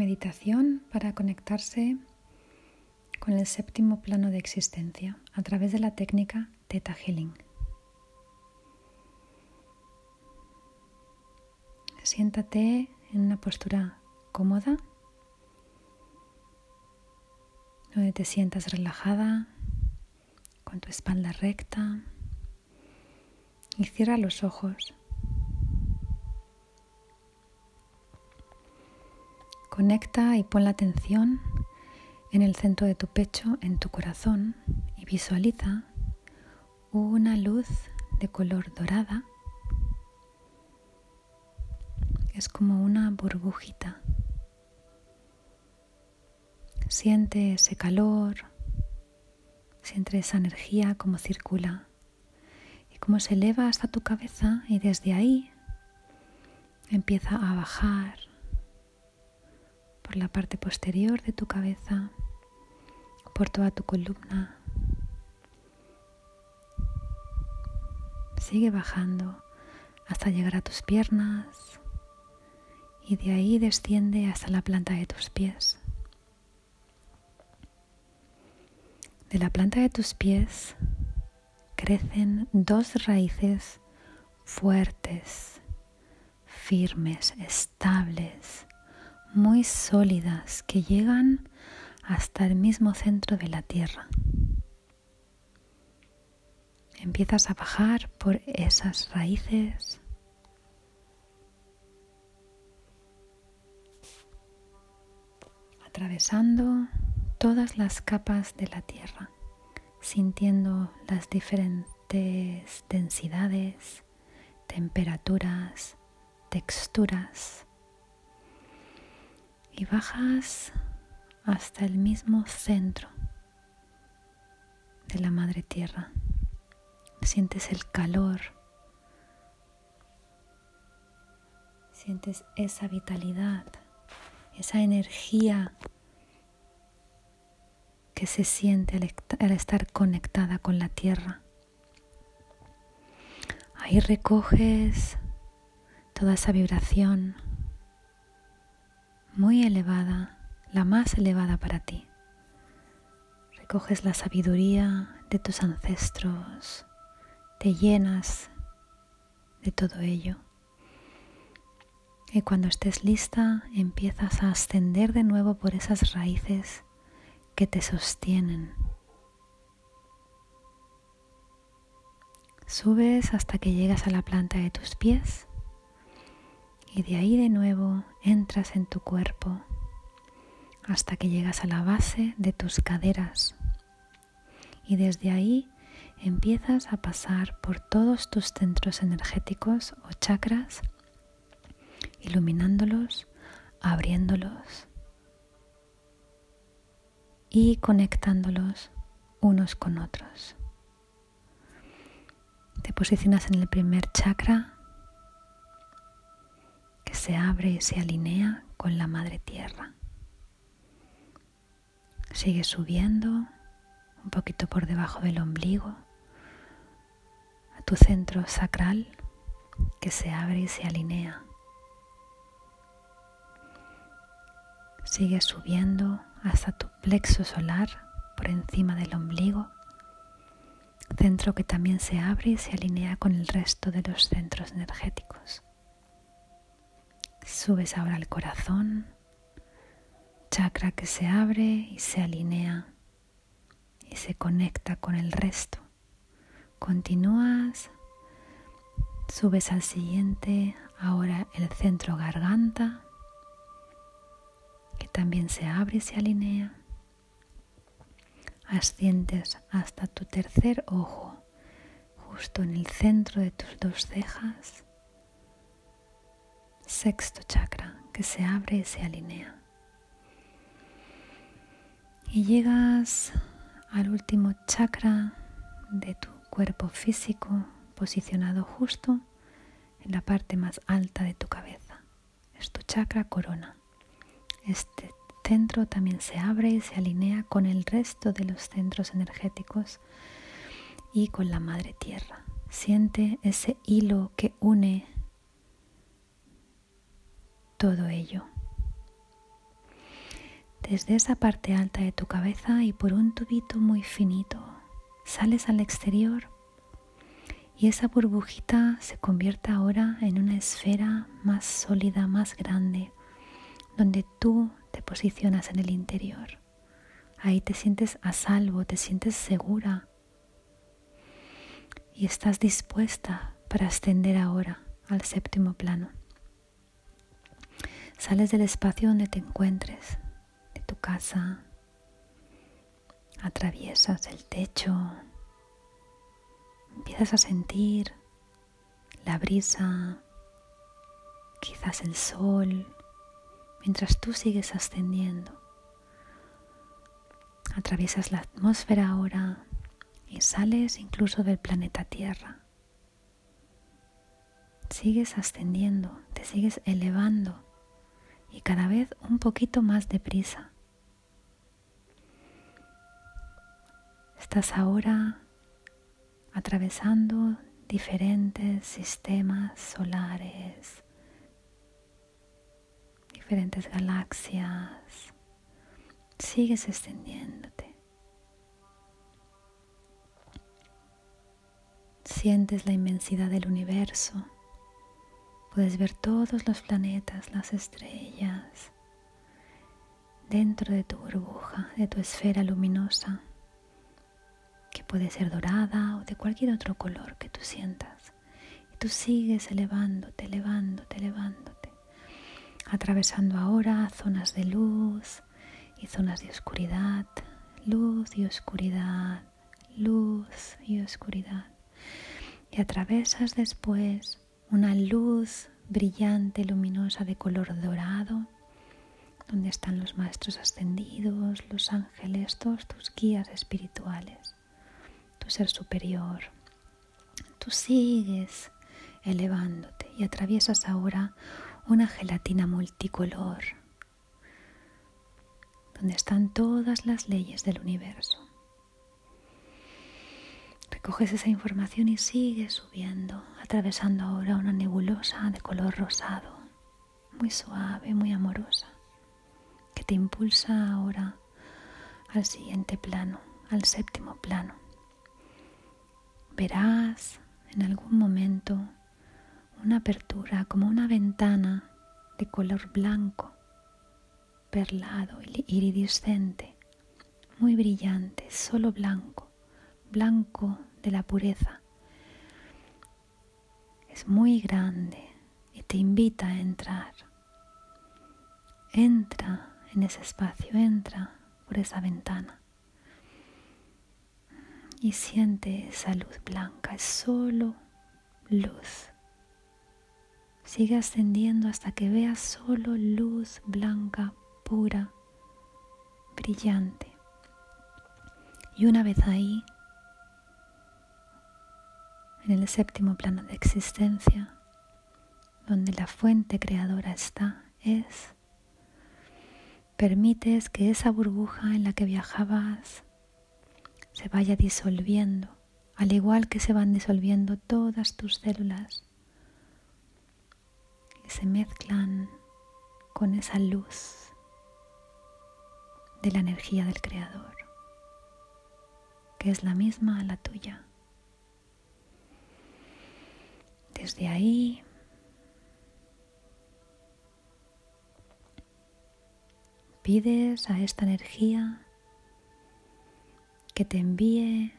Meditación para conectarse con el séptimo plano de existencia a través de la técnica Theta Healing. Siéntate en una postura cómoda, donde te sientas relajada, con tu espalda recta y cierra los ojos. Conecta y pon la atención en el centro de tu pecho, en tu corazón, y visualiza una luz de color dorada. Es como una burbujita. Siente ese calor, siente esa energía como circula y como se eleva hasta tu cabeza y desde ahí empieza a bajar por la parte posterior de tu cabeza, por toda tu columna. Sigue bajando hasta llegar a tus piernas y de ahí desciende hasta la planta de tus pies. De la planta de tus pies crecen dos raíces fuertes, firmes, estables, muy sólidas que llegan hasta el mismo centro de la tierra. Empiezas a bajar por esas raíces. atravesando todas las capas de la tierra, sintiendo las diferentes densidades, temperaturas, texturas y bajas hasta el mismo centro de la madre tierra. Sientes el calor, sientes esa vitalidad, esa energía que se siente al, estar conectada con la tierra. Ahí recoges toda esa vibración muy elevada, la más elevada para ti. Recoges la sabiduría de tus ancestros, te llenas de todo ello. Y cuando estés lista, empiezas a ascender de nuevo por esas raíces que te sostienen. Subes hasta que llegas a la planta de tus pies y de ahí de nuevo entras en tu cuerpo hasta que llegas a la base de tus caderas y desde ahí empiezas a pasar por todos tus centros energéticos o chakras, iluminándolos, abriéndolos y conectándolos unos con otros. Te posicionas en el primer chakra que se abre y se alinea con la madre tierra. Sigue subiendo un poquito por debajo del ombligo a tu centro sacral que se abre y se alinea. Sigue subiendo hasta tu plexo solar por encima del ombligo, centro que también se abre y se alinea con el resto de los centros energéticos. Subes ahora al corazón, chakra que se abre y se alinea y se conecta con el resto. Continúas, subes al siguiente, ahora el centro garganta, que también se abre y se alinea. Asciendes hasta tu tercer ojo, justo en el centro de tus dos cejas sexto chakra que se abre y se alinea. Y llegas al último chakra de tu cuerpo físico posicionado justo en la parte más alta de tu cabeza. Es tu chakra corona. Este centro también se abre y se alinea con el resto de los centros energéticos y con la madre tierra. Siente ese hilo que une todo ello. desde esa parte alta de tu cabeza y por un tubito muy finito sales al exterior y esa burbujita se convierte ahora en una esfera más sólida, más grande, donde tú te posicionas en el interior. Ahí te sientes a salvo, te sientes segura y estás dispuesta para ascender ahora al séptimo plano. Sales del espacio donde te encuentres, de tu casa, atraviesas el techo, empiezas a sentir la brisa, quizás el sol, mientras tú sigues ascendiendo. Atraviesas la atmósfera ahora y sales incluso del planeta Tierra. Sigues ascendiendo, te sigues elevando y cada vez un poquito más deprisa. Estás ahora atravesando diferentes sistemas solares, diferentes galaxias. Sigues extendiéndote. Sientes la inmensidad del universo. Puedes ver todos los planetas, las estrellas, dentro de tu burbuja, de tu esfera luminosa que puede ser dorada o de cualquier otro color que tú sientas. Y tú sigues elevándote, elevándote, elevándote, atravesando ahora zonas de luz y zonas de oscuridad, luz y oscuridad, luz y oscuridad. Y atravesas después una luz brillante, luminosa de color dorado, donde están los maestros ascendidos, los ángeles, todos tus guías espirituales ser superior. Tú sigues elevándote y atraviesas ahora una gelatina multicolor donde están todas las leyes del universo. Recoges esa información y sigues subiendo, atravesando ahora una nebulosa de color rosado, muy suave, muy amorosa, que te impulsa ahora al siguiente plano, al séptimo plano. Verás en algún momento una apertura como una ventana de color blanco, perlado, iridiscente, muy brillante, solo blanco, blanco de la pureza. Es muy grande y te invita a entrar. Entra en ese espacio, entra por esa ventana y siente esa luz blanca, es solo luz. Sigue ascendiendo hasta que veas solo luz blanca, pura, brillante. Y una vez ahí, en el séptimo plano de existencia, donde la fuente creadora está, es, permites que esa burbuja en la que viajabas se vaya disolviendo, al igual que se van disolviendo todas tus células y se mezclan con esa luz de la energía del Creador, que es la misma a la tuya. Desde ahí pides a esta energía que te envíe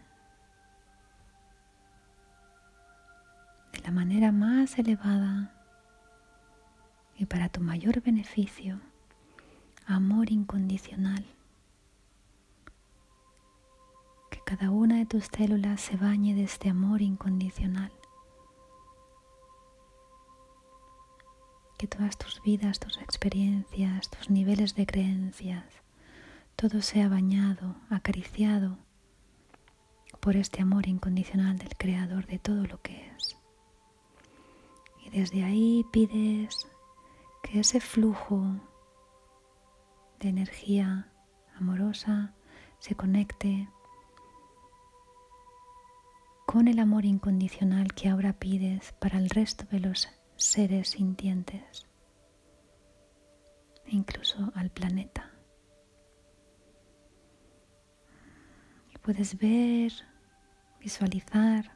de la manera más elevada y para tu mayor beneficio amor incondicional. Que cada una de tus células se bañe de este amor incondicional. Que todas tus vidas, tus experiencias, tus niveles de creencias, todo sea bañado, acariciado por este amor incondicional del Creador de todo lo que es. Y desde ahí pides que ese flujo de energía amorosa se conecte con el amor incondicional que ahora pides para el resto de los seres sintientes, e incluso al planeta. Puedes ver, visualizar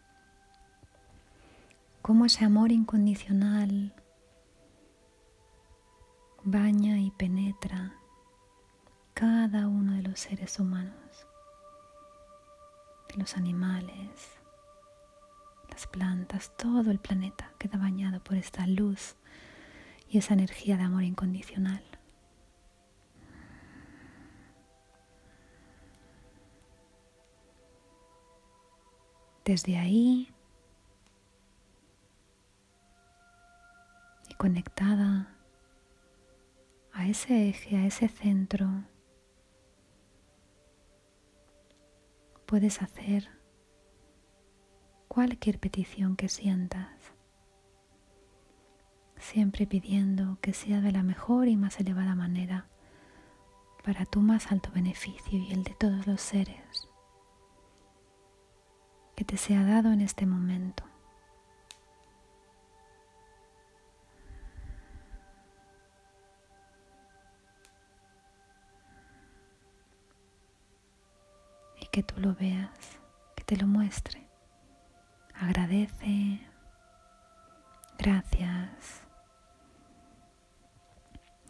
cómo ese amor incondicional baña y penetra cada uno de los seres humanos, de los animales, las plantas, todo el planeta queda bañado por esta luz y esa energía de amor incondicional. Desde ahí y conectada a ese eje, a ese centro, puedes hacer cualquier petición que sientas, siempre pidiendo que sea de la mejor y más elevada manera para tu más alto beneficio y el de todos los seres que te sea dado en este momento. Y que tú lo veas, que te lo muestre. Agradece. Gracias.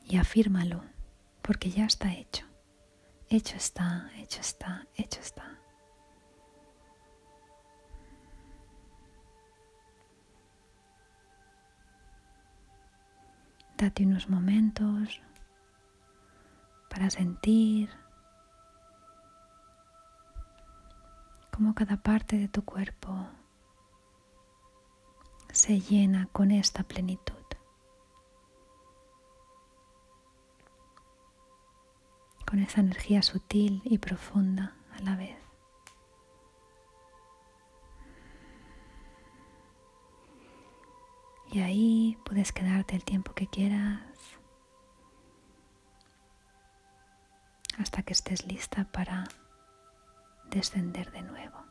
Y afírmalo, porque ya está hecho. Hecho está, hecho está, hecho está. Date unos momentos para sentir cómo cada parte de tu cuerpo se llena con esta plenitud. con esa energía sutil y profunda a la vez. Y ahí puedes quedarte el tiempo que quieras hasta que estés lista para descender de nuevo.